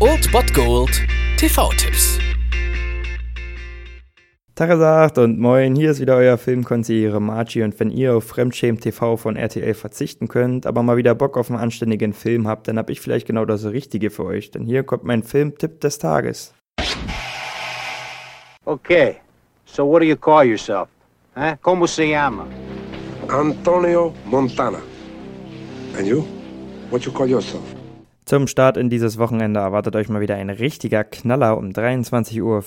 Old Bot Gold TV-Tipps. Tagesagt und moin, hier ist wieder euer Filmkonsigliere Margie und wenn ihr auf Fremdschämen TV von RTL verzichten könnt, aber mal wieder Bock auf einen anständigen Film habt, dann hab ich vielleicht genau das Richtige für euch, denn hier kommt mein Filmtipp des Tages. Okay, so what do you call yourself? Huh? Como se llama? Antonio Montana. And you? What you call yourself? Zum Start in dieses Wochenende erwartet euch mal wieder ein richtiger Knaller. Um 23.05 Uhr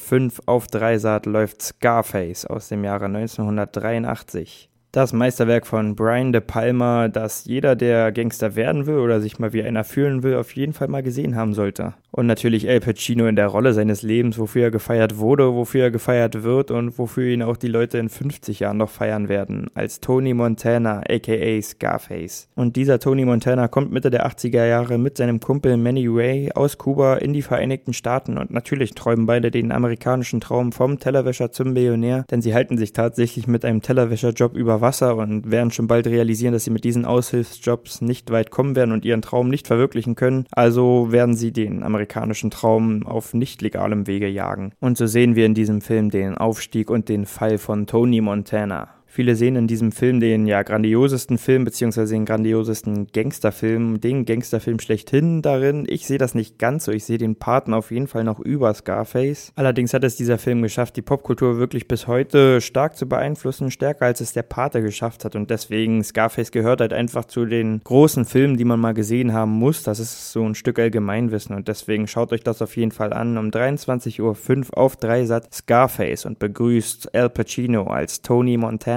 auf Dreisat läuft Scarface aus dem Jahre 1983. Das Meisterwerk von Brian De Palma, das jeder, der Gangster werden will oder sich mal wie einer fühlen will, auf jeden Fall mal gesehen haben sollte. Und natürlich El Pacino in der Rolle seines Lebens, wofür er gefeiert wurde, wofür er gefeiert wird und wofür ihn auch die Leute in 50 Jahren noch feiern werden, als Tony Montana, aka Scarface. Und dieser Tony Montana kommt Mitte der 80er Jahre mit seinem Kumpel Manny Ray aus Kuba in die Vereinigten Staaten. Und natürlich träumen beide den amerikanischen Traum vom Tellerwäscher zum Millionär, denn sie halten sich tatsächlich mit einem Tellerwäscherjob über Wasser und werden schon bald realisieren, dass sie mit diesen Aushilfsjobs nicht weit kommen werden und ihren Traum nicht verwirklichen können, also werden sie den amerikanischen amerikanischen Traum auf nicht legalem Wege jagen. Und so sehen wir in diesem Film den Aufstieg und den Fall von Tony Montana. Viele sehen in diesem Film den ja grandiosesten Film beziehungsweise den grandiosesten Gangsterfilm, den Gangsterfilm schlechthin darin. Ich sehe das nicht ganz so. Ich sehe den Paten auf jeden Fall noch über Scarface. Allerdings hat es dieser Film geschafft, die Popkultur wirklich bis heute stark zu beeinflussen, stärker als es der Pate geschafft hat. Und deswegen Scarface gehört halt einfach zu den großen Filmen, die man mal gesehen haben muss. Das ist so ein Stück Allgemeinwissen und deswegen schaut euch das auf jeden Fall an. Um 23.05 Uhr auf Dreisat Scarface und begrüßt Al Pacino als Tony Montana.